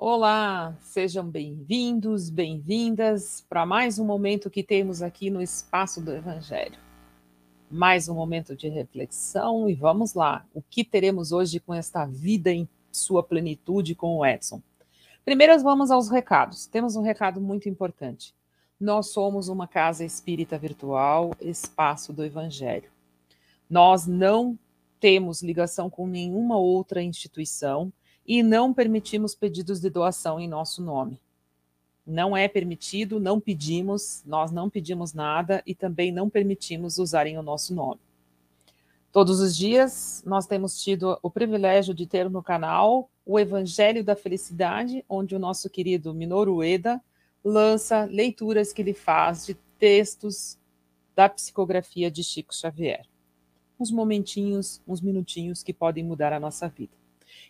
Olá, sejam bem-vindos, bem-vindas para mais um momento que temos aqui no Espaço do Evangelho. Mais um momento de reflexão e vamos lá. O que teremos hoje com esta vida em sua plenitude com o Edson? Primeiro, vamos aos recados. Temos um recado muito importante. Nós somos uma casa espírita virtual, Espaço do Evangelho. Nós não temos ligação com nenhuma outra instituição e não permitimos pedidos de doação em nosso nome. Não é permitido, não pedimos, nós não pedimos nada e também não permitimos usarem o nosso nome. Todos os dias nós temos tido o privilégio de ter no canal o Evangelho da Felicidade, onde o nosso querido Minoru Ueda lança leituras que ele faz de textos da psicografia de Chico Xavier. Uns momentinhos, uns minutinhos que podem mudar a nossa vida.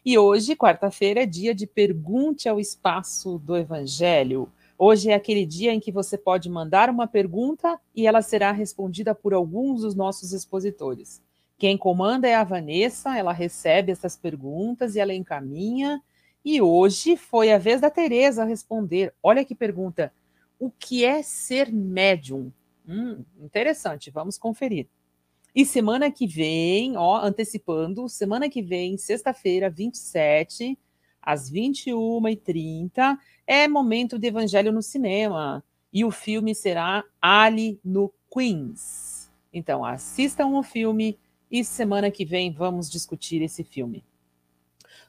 E hoje, quarta-feira, é dia de pergunte ao espaço do Evangelho. Hoje é aquele dia em que você pode mandar uma pergunta e ela será respondida por alguns dos nossos expositores. Quem comanda é a Vanessa, ela recebe essas perguntas e ela encaminha. E hoje foi a vez da Tereza responder. Olha que pergunta. O que é ser médium? Hum, interessante, vamos conferir. E semana que vem, ó, antecipando, semana que vem, sexta-feira, 27, às 21h30, é momento de Evangelho no cinema. E o filme será Ali no Queens. Então, assistam o filme e semana que vem vamos discutir esse filme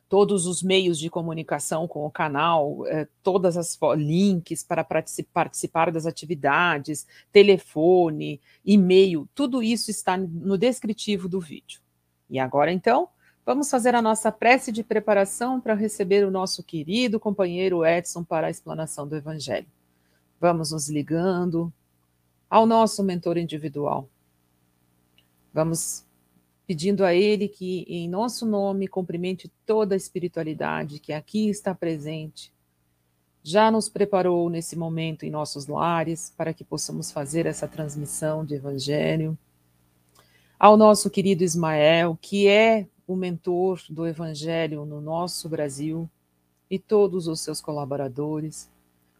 todos os meios de comunicação com o canal, eh, todas as links para participar das atividades, telefone, e-mail, tudo isso está no descritivo do vídeo. E agora então, vamos fazer a nossa prece de preparação para receber o nosso querido companheiro Edson para a explanação do Evangelho. Vamos nos ligando ao nosso mentor individual. Vamos pedindo a Ele que, em nosso nome, cumprimente toda a espiritualidade que aqui está presente. Já nos preparou nesse momento em nossos lares para que possamos fazer essa transmissão de Evangelho. Ao nosso querido Ismael, que é o mentor do Evangelho no nosso Brasil, e todos os seus colaboradores,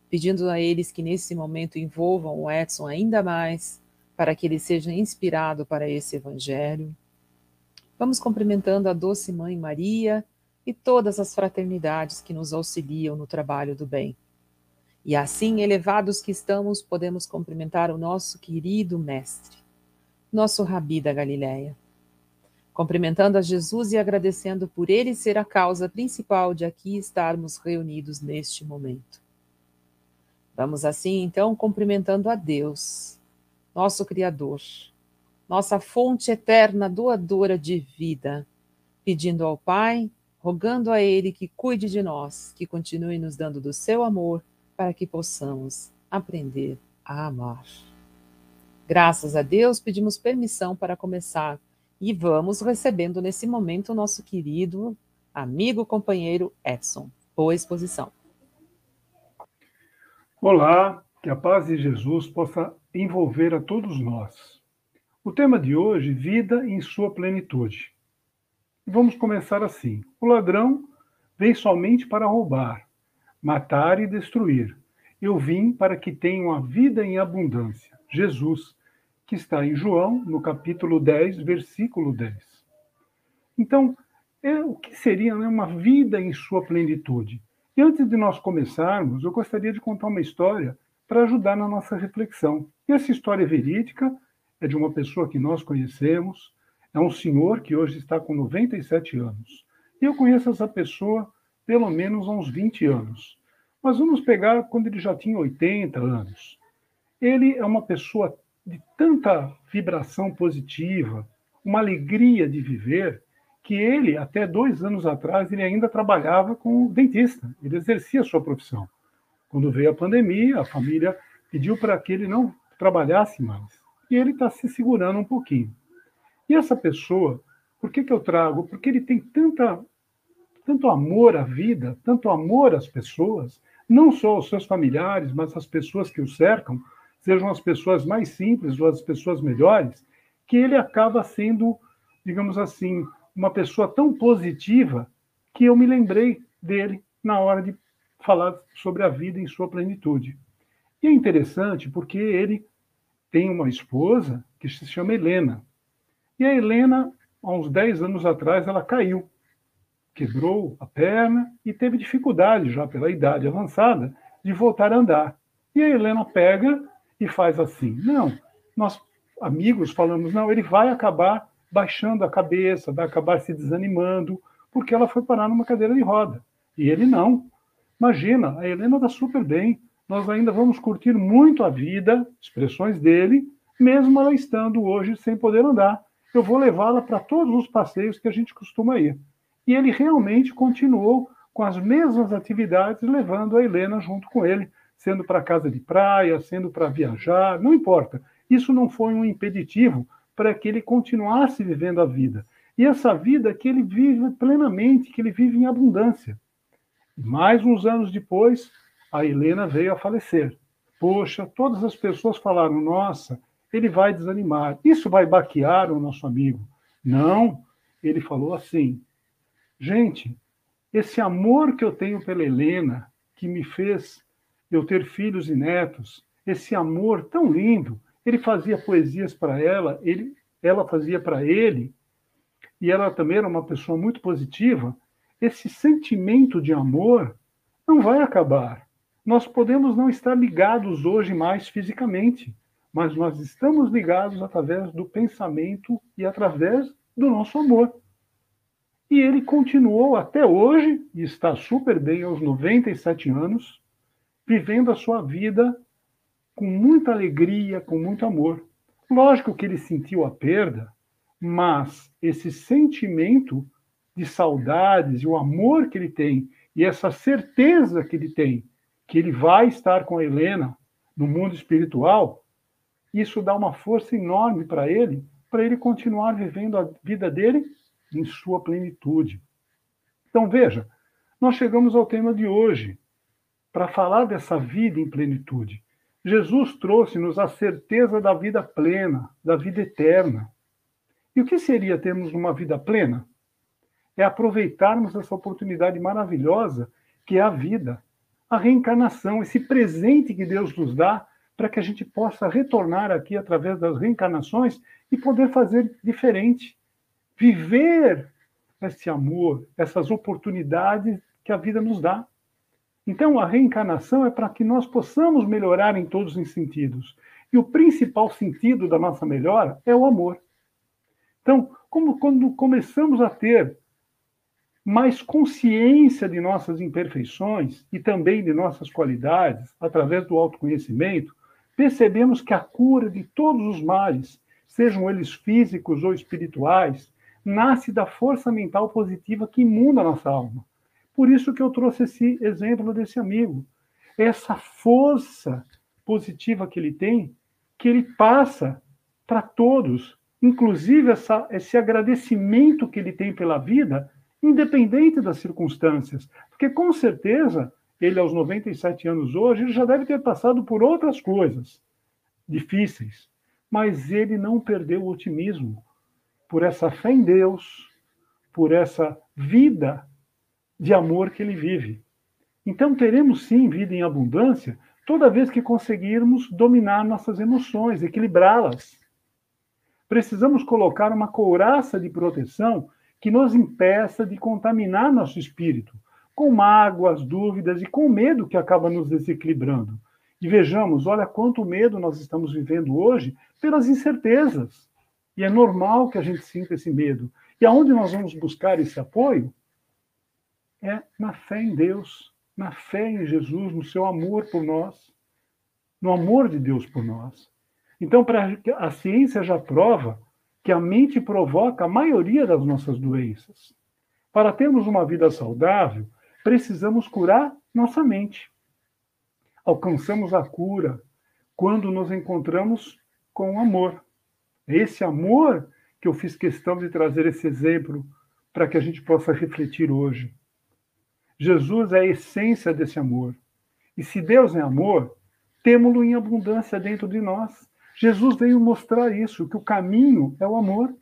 pedindo a eles que nesse momento envolvam o Edson ainda mais, para que ele seja inspirado para esse Evangelho. Vamos cumprimentando a doce Mãe Maria e todas as fraternidades que nos auxiliam no trabalho do bem. E assim, elevados que estamos, podemos cumprimentar o nosso querido Mestre, nosso Rabi da Galileia. Cumprimentando a Jesus e agradecendo por ele ser a causa principal de aqui estarmos reunidos neste momento. Vamos assim, então, cumprimentando a Deus, nosso Criador, nossa fonte eterna doadora de vida, pedindo ao Pai, rogando a Ele que cuide de nós, que continue nos dando do seu amor, para que possamos aprender a amar. Graças a Deus, pedimos permissão para começar e vamos recebendo nesse momento o nosso querido amigo companheiro Edson. Boa exposição. Olá, que a paz de Jesus possa envolver a todos nós. O tema de hoje, vida em sua plenitude. Vamos começar assim. O ladrão vem somente para roubar, matar e destruir. Eu vim para que tenham a vida em abundância. Jesus, que está em João, no capítulo 10, versículo 10. Então, é, o que seria né, uma vida em sua plenitude? E antes de nós começarmos, eu gostaria de contar uma história para ajudar na nossa reflexão. E essa história é verídica é de uma pessoa que nós conhecemos, é um senhor que hoje está com 97 anos. E eu conheço essa pessoa pelo menos há uns 20 anos. Mas vamos pegar quando ele já tinha 80 anos. Ele é uma pessoa de tanta vibração positiva, uma alegria de viver, que ele, até dois anos atrás, ele ainda trabalhava como dentista, ele exercia a sua profissão. Quando veio a pandemia, a família pediu para que ele não trabalhasse mais e ele está se segurando um pouquinho. E essa pessoa, por que, que eu trago? Porque ele tem tanta, tanto amor à vida, tanto amor às pessoas, não só aos seus familiares, mas às pessoas que o cercam, sejam as pessoas mais simples ou as pessoas melhores, que ele acaba sendo, digamos assim, uma pessoa tão positiva que eu me lembrei dele na hora de falar sobre a vida em sua plenitude. E é interessante porque ele tem uma esposa que se chama Helena. E a Helena, há uns 10 anos atrás, ela caiu, quebrou a perna e teve dificuldade, já pela idade avançada, de voltar a andar. E a Helena pega e faz assim: não, nós amigos falamos, não, ele vai acabar baixando a cabeça, vai acabar se desanimando, porque ela foi parar numa cadeira de roda. E ele não. Imagina, a Helena está super bem, nós ainda vamos curtir muito a vida, expressões dele, mesmo ela estando hoje sem poder andar. Eu vou levá-la para todos os passeios que a gente costuma ir. E ele realmente continuou com as mesmas atividades, levando a Helena junto com ele, sendo para casa de praia, sendo para viajar, não importa. Isso não foi um impeditivo para que ele continuasse vivendo a vida. E essa vida que ele vive plenamente, que ele vive em abundância. Mais uns anos depois, a Helena veio a falecer. Poxa, todas as pessoas falaram: nossa, ele vai desanimar, isso vai baquear o nosso amigo. Não, ele falou assim: gente, esse amor que eu tenho pela Helena, que me fez eu ter filhos e netos, esse amor tão lindo. Ele fazia poesias para ela, ele, ela fazia para ele, e ela também era uma pessoa muito positiva. Esse sentimento de amor não vai acabar. Nós podemos não estar ligados hoje mais fisicamente, mas nós estamos ligados através do pensamento e através do nosso amor. E ele continuou até hoje, e está super bem aos 97 anos, vivendo a sua vida com muita alegria, com muito amor. Lógico que ele sentiu a perda, mas esse sentimento de saudades e o amor que ele tem e essa certeza que ele tem que ele vai estar com a Helena no mundo espiritual, isso dá uma força enorme para ele, para ele continuar vivendo a vida dele em sua plenitude. Então veja, nós chegamos ao tema de hoje, para falar dessa vida em plenitude. Jesus trouxe-nos a certeza da vida plena, da vida eterna. E o que seria termos uma vida plena? É aproveitarmos essa oportunidade maravilhosa que é a vida, a reencarnação, esse presente que Deus nos dá para que a gente possa retornar aqui através das reencarnações e poder fazer diferente, viver esse amor, essas oportunidades que a vida nos dá. Então, a reencarnação é para que nós possamos melhorar em todos os sentidos. E o principal sentido da nossa melhora é o amor. Então, como quando começamos a ter mais consciência de nossas imperfeições e também de nossas qualidades, através do autoconhecimento, percebemos que a cura de todos os males, sejam eles físicos ou espirituais, nasce da força mental positiva que imunda a nossa alma. Por isso que eu trouxe esse exemplo desse amigo. Essa força positiva que ele tem, que ele passa para todos, inclusive essa, esse agradecimento que ele tem pela vida, independente das circunstâncias. Porque com certeza, ele aos 97 anos hoje, já deve ter passado por outras coisas difíceis, mas ele não perdeu o otimismo por essa fé em Deus, por essa vida de amor que ele vive. Então, teremos sim vida em abundância toda vez que conseguirmos dominar nossas emoções, equilibrá-las. Precisamos colocar uma couraça de proteção que nos impeça de contaminar nosso espírito com mágoas, dúvidas e com medo que acaba nos desequilibrando. E vejamos, olha quanto medo nós estamos vivendo hoje pelas incertezas. E é normal que a gente sinta esse medo. E aonde nós vamos buscar esse apoio? é na fé em Deus, na fé em Jesus, no seu amor por nós, no amor de Deus por nós. Então, para a ciência já prova que a mente provoca a maioria das nossas doenças. Para termos uma vida saudável, precisamos curar nossa mente. Alcançamos a cura quando nos encontramos com o amor. É esse amor que eu fiz questão de trazer esse exemplo para que a gente possa refletir hoje. Jesus é a essência desse amor. E se Deus é amor, temos-lo em abundância dentro de nós. Jesus veio mostrar isso, que o caminho é o amor,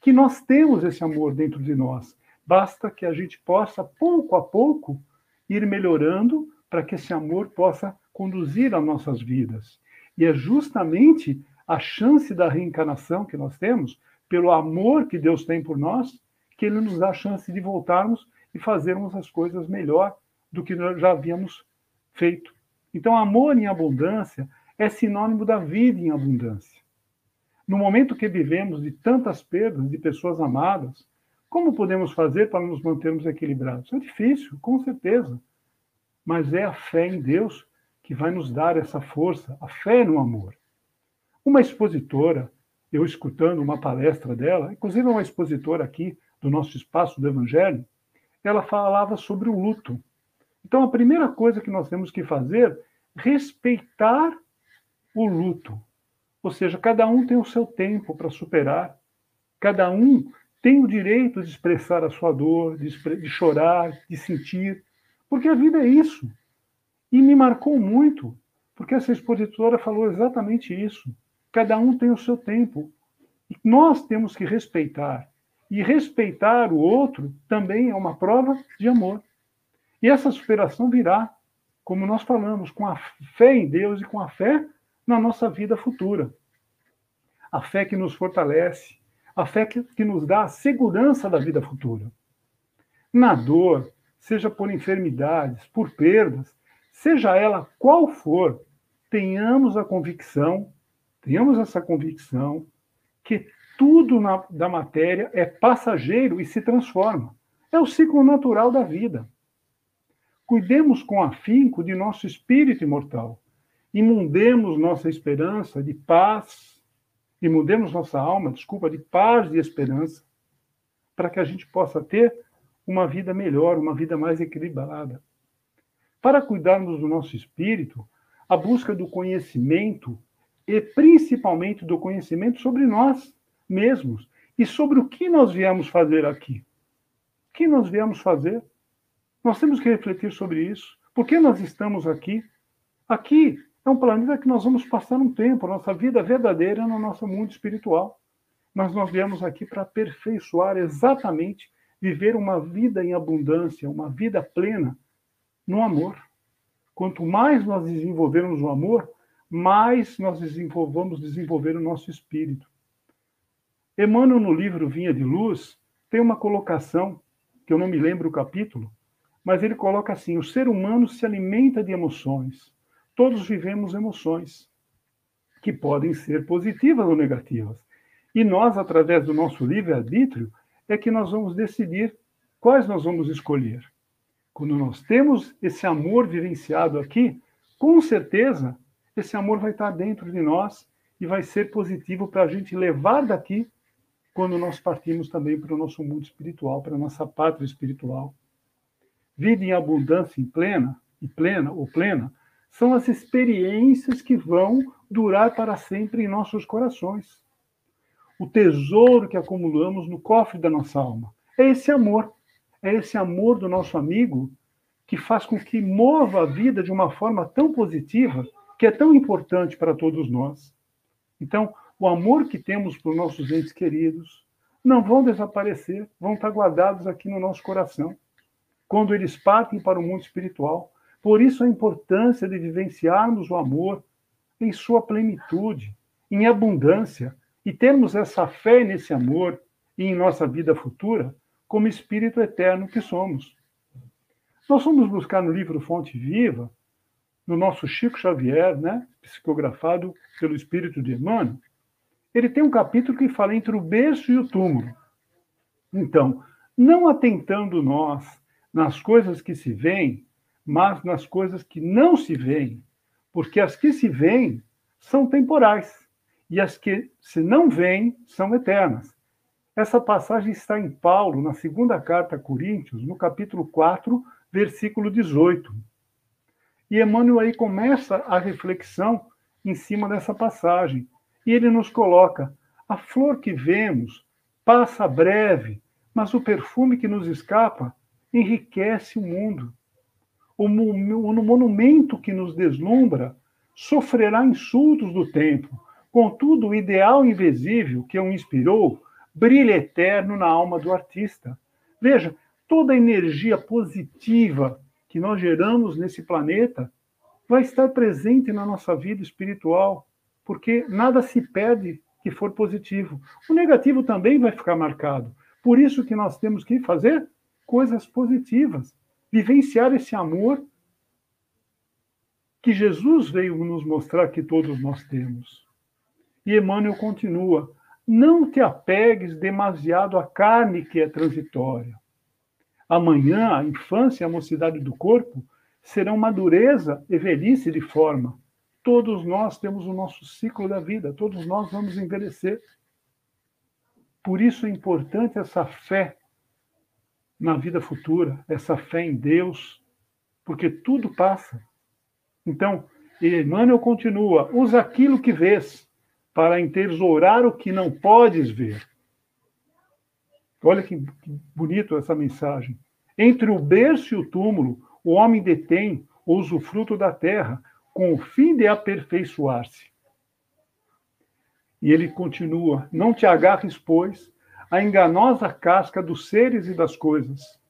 que nós temos esse amor dentro de nós. Basta que a gente possa, pouco a pouco, ir melhorando para que esse amor possa conduzir as nossas vidas. E é justamente a chance da reencarnação que nós temos, pelo amor que Deus tem por nós, que Ele nos dá a chance de voltarmos e fazermos as coisas melhor do que nós já havíamos feito. Então, amor em abundância é sinônimo da vida em abundância. No momento que vivemos de tantas perdas de pessoas amadas, como podemos fazer para nos mantermos equilibrados? É difícil, com certeza. Mas é a fé em Deus que vai nos dar essa força, a fé no amor. Uma expositora, eu escutando uma palestra dela, inclusive uma expositora aqui do nosso espaço do Evangelho, ela falava sobre o luto. Então, a primeira coisa que nós temos que fazer é respeitar o luto. Ou seja, cada um tem o seu tempo para superar, cada um tem o direito de expressar a sua dor, de, de chorar, de sentir, porque a vida é isso. E me marcou muito, porque essa expositora falou exatamente isso. Cada um tem o seu tempo. E nós temos que respeitar. E respeitar o outro também é uma prova de amor. E essa superação virá, como nós falamos, com a fé em Deus e com a fé na nossa vida futura. A fé que nos fortalece, a fé que, nos dá a segurança da vida futura. Na dor, seja por enfermidades, por perdas, seja ela qual for, tenhamos a convicção, tenhamos essa convicção que tudo na, da matéria é passageiro e se transforma. É o ciclo natural da vida. Cuidemos com afinco de nosso espírito imortal. Imundemos nossa esperança de paz, imundemos nossa alma, desculpa, de paz e esperança, para que a gente possa ter uma vida melhor, uma vida mais equilibrada. Para cuidarmos do nosso espírito, a busca do conhecimento e principalmente do conhecimento sobre nós mesmos e sobre o que nós viemos fazer aqui. O que nós viemos fazer? Nós temos que refletir sobre isso. Por que nós estamos aqui? Aqui é um planeta que nós vamos passar um tempo, nossa vida verdadeira no nosso mundo espiritual. Mas nós viemos aqui para aperfeiçoar exatamente, viver uma vida em abundância, uma vida plena no amor. Quanto mais nós desenvolvermos o amor, mais nós vamos desenvolver o nosso espírito. Emmanuel, no livro Vinha de Luz, tem uma colocação, que eu não me lembro o capítulo, mas ele coloca assim: o ser humano se alimenta de emoções. Todos vivemos emoções, que podem ser positivas ou negativas. E nós, através do nosso livre-arbítrio, é que nós vamos decidir quais nós vamos escolher. Quando nós temos esse amor vivenciado aqui, com certeza esse amor vai estar dentro de nós e vai ser positivo para a gente levar daqui quando nós partimos também para o nosso mundo espiritual, para a nossa pátria espiritual. Vida em abundância em plena, e plena ou plena, são as experiências que vão durar para sempre em nossos corações. O tesouro que acumulamos no cofre da nossa alma é esse amor é esse amor do nosso amigo que faz com que mova a vida de uma forma tão positiva, que é tão importante para todos nós. Então, o amor que temos por nossos entes queridos não vão desaparecer, vão estar guardados aqui no nosso coração, quando eles partem para o mundo espiritual. Por isso a importância de vivenciarmos o amor em sua plenitude, em abundância, e termos essa fé nesse amor e em nossa vida futura, como espírito eterno que somos. Nós fomos buscar no livro Fonte Viva, no nosso Chico Xavier, né, psicografado pelo espírito de Emmanuel, ele tem um capítulo que fala entre o berço e o túmulo. Então, não atentando nós nas coisas que se veem, mas nas coisas que não se veem, porque as que se veem são temporais e as que se não veem são eternas. Essa passagem está em Paulo, na segunda carta a Coríntios, no capítulo 4, versículo 18. E Emmanuel aí começa a reflexão em cima dessa passagem. E ele nos coloca: a flor que vemos passa breve, mas o perfume que nos escapa enriquece o mundo. O, monumento que nos deslumbra sofrerá insultos do tempo. Contudo, o ideal invisível que o inspirou brilho eterno na alma do artista. Veja, toda a energia positiva que nós geramos nesse planeta vai estar presente na nossa vida espiritual, porque nada se perde que for positivo. O negativo também vai ficar marcado. Por isso que nós temos que fazer coisas positivas, vivenciar esse amor que Jesus veio nos mostrar que todos nós temos. E Emmanuel continua: não te apegues demasiado à carne que é transitória. Amanhã, a infância e a mocidade do corpo serão madureza e velhice de forma. Todos nós temos o nosso ciclo da vida, todos nós vamos envelhecer. Por isso é importante essa fé na vida futura, essa fé em Deus, porque tudo passa. Então, Emmanuel continua: usa aquilo que vês para entesourar o que não podes ver. Olha que bonito essa mensagem. Entre o berço e o túmulo, o homem detém o usufruto da terra, com o fim de aperfeiçoar-se. E ele continua: Não te agarres, pois, à enganosa casca dos seres e das coisas.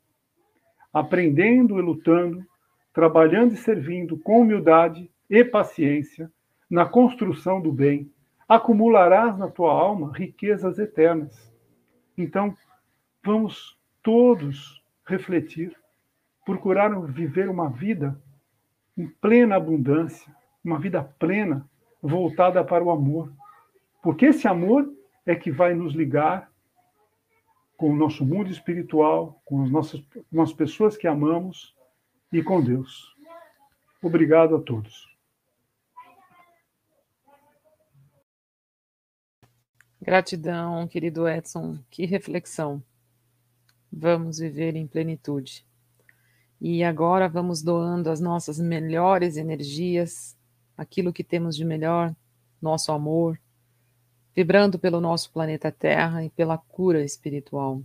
Aprendendo e lutando, trabalhando e servindo com humildade e paciência na construção do bem, acumularás na tua alma riquezas eternas. Então, vamos todos refletir, procurar viver uma vida em plena abundância, uma vida plena, voltada para o amor. Porque esse amor é que vai nos ligar com o nosso mundo espiritual, com as nossas com as pessoas que amamos e com Deus. Obrigado a todos. Gratidão, querido Edson. Que reflexão. Vamos viver em plenitude. E agora vamos doando as nossas melhores energias, aquilo que temos de melhor, nosso amor, vibrando pelo nosso planeta Terra e pela cura espiritual.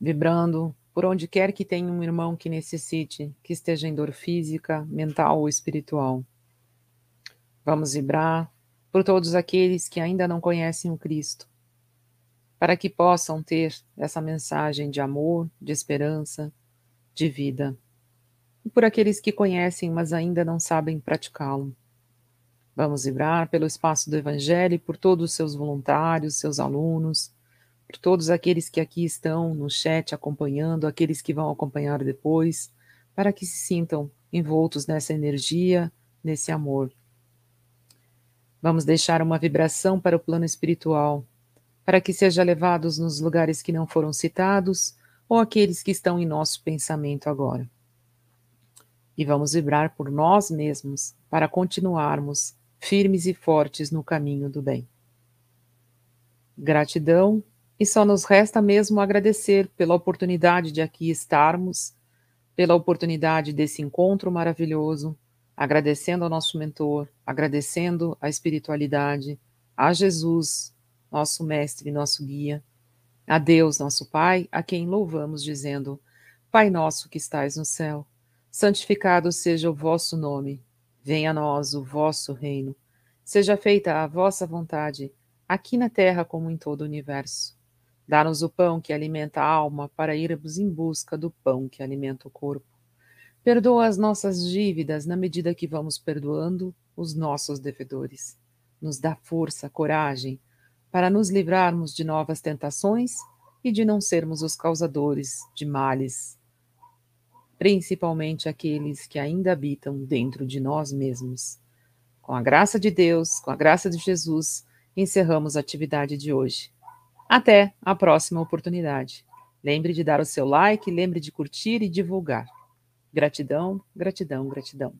Vibrando por onde quer que tenha um irmão que necessite, que esteja em dor física, mental ou espiritual. Vamos vibrar por todos aqueles que ainda não conhecem o Cristo, para que possam ter essa mensagem de amor, de esperança, de vida. E por aqueles que conhecem, mas ainda não sabem praticá-lo. Vamos vibrar pelo espaço do Evangelho e por todos os seus voluntários, seus alunos, por todos aqueles que aqui estão no chat acompanhando, aqueles que vão acompanhar depois, para que se sintam envoltos nessa energia, nesse amor. Vamos deixar uma vibração para o plano espiritual, para que seja levados nos lugares que não foram citados ou aqueles que estão em nosso pensamento agora. E vamos vibrar por nós mesmos para continuarmos firmes e fortes no caminho do bem. Gratidão e só nos resta mesmo agradecer pela oportunidade de aqui estarmos, pela oportunidade desse encontro maravilhoso, agradecendo ao nosso mentor, agradecendo a espiritualidade, a Jesus, nosso mestre, nosso guia, a Deus, nosso Pai, a quem louvamos, dizendo: Pai nosso que estais no céu, santificado seja o vosso nome, venha a nós o vosso reino, seja feita a vossa vontade, aqui na terra como em todo o universo. Dá-nos o pão que alimenta a alma, para irmos em busca do pão que alimenta o corpo. Perdoa as nossas dívidas na medida que vamos perdoando os nossos devedores. Nos dá força, coragem, para nos livrarmos de novas tentações e de não sermos os causadores de males, principalmente aqueles que ainda habitam dentro de nós mesmos. Com a graça de Deus, com a graça de Jesus, encerramos a atividade de hoje. Até a próxima oportunidade. Lembre de dar o seu like, lembre de curtir e divulgar. Gratidão, gratidão, gratidão.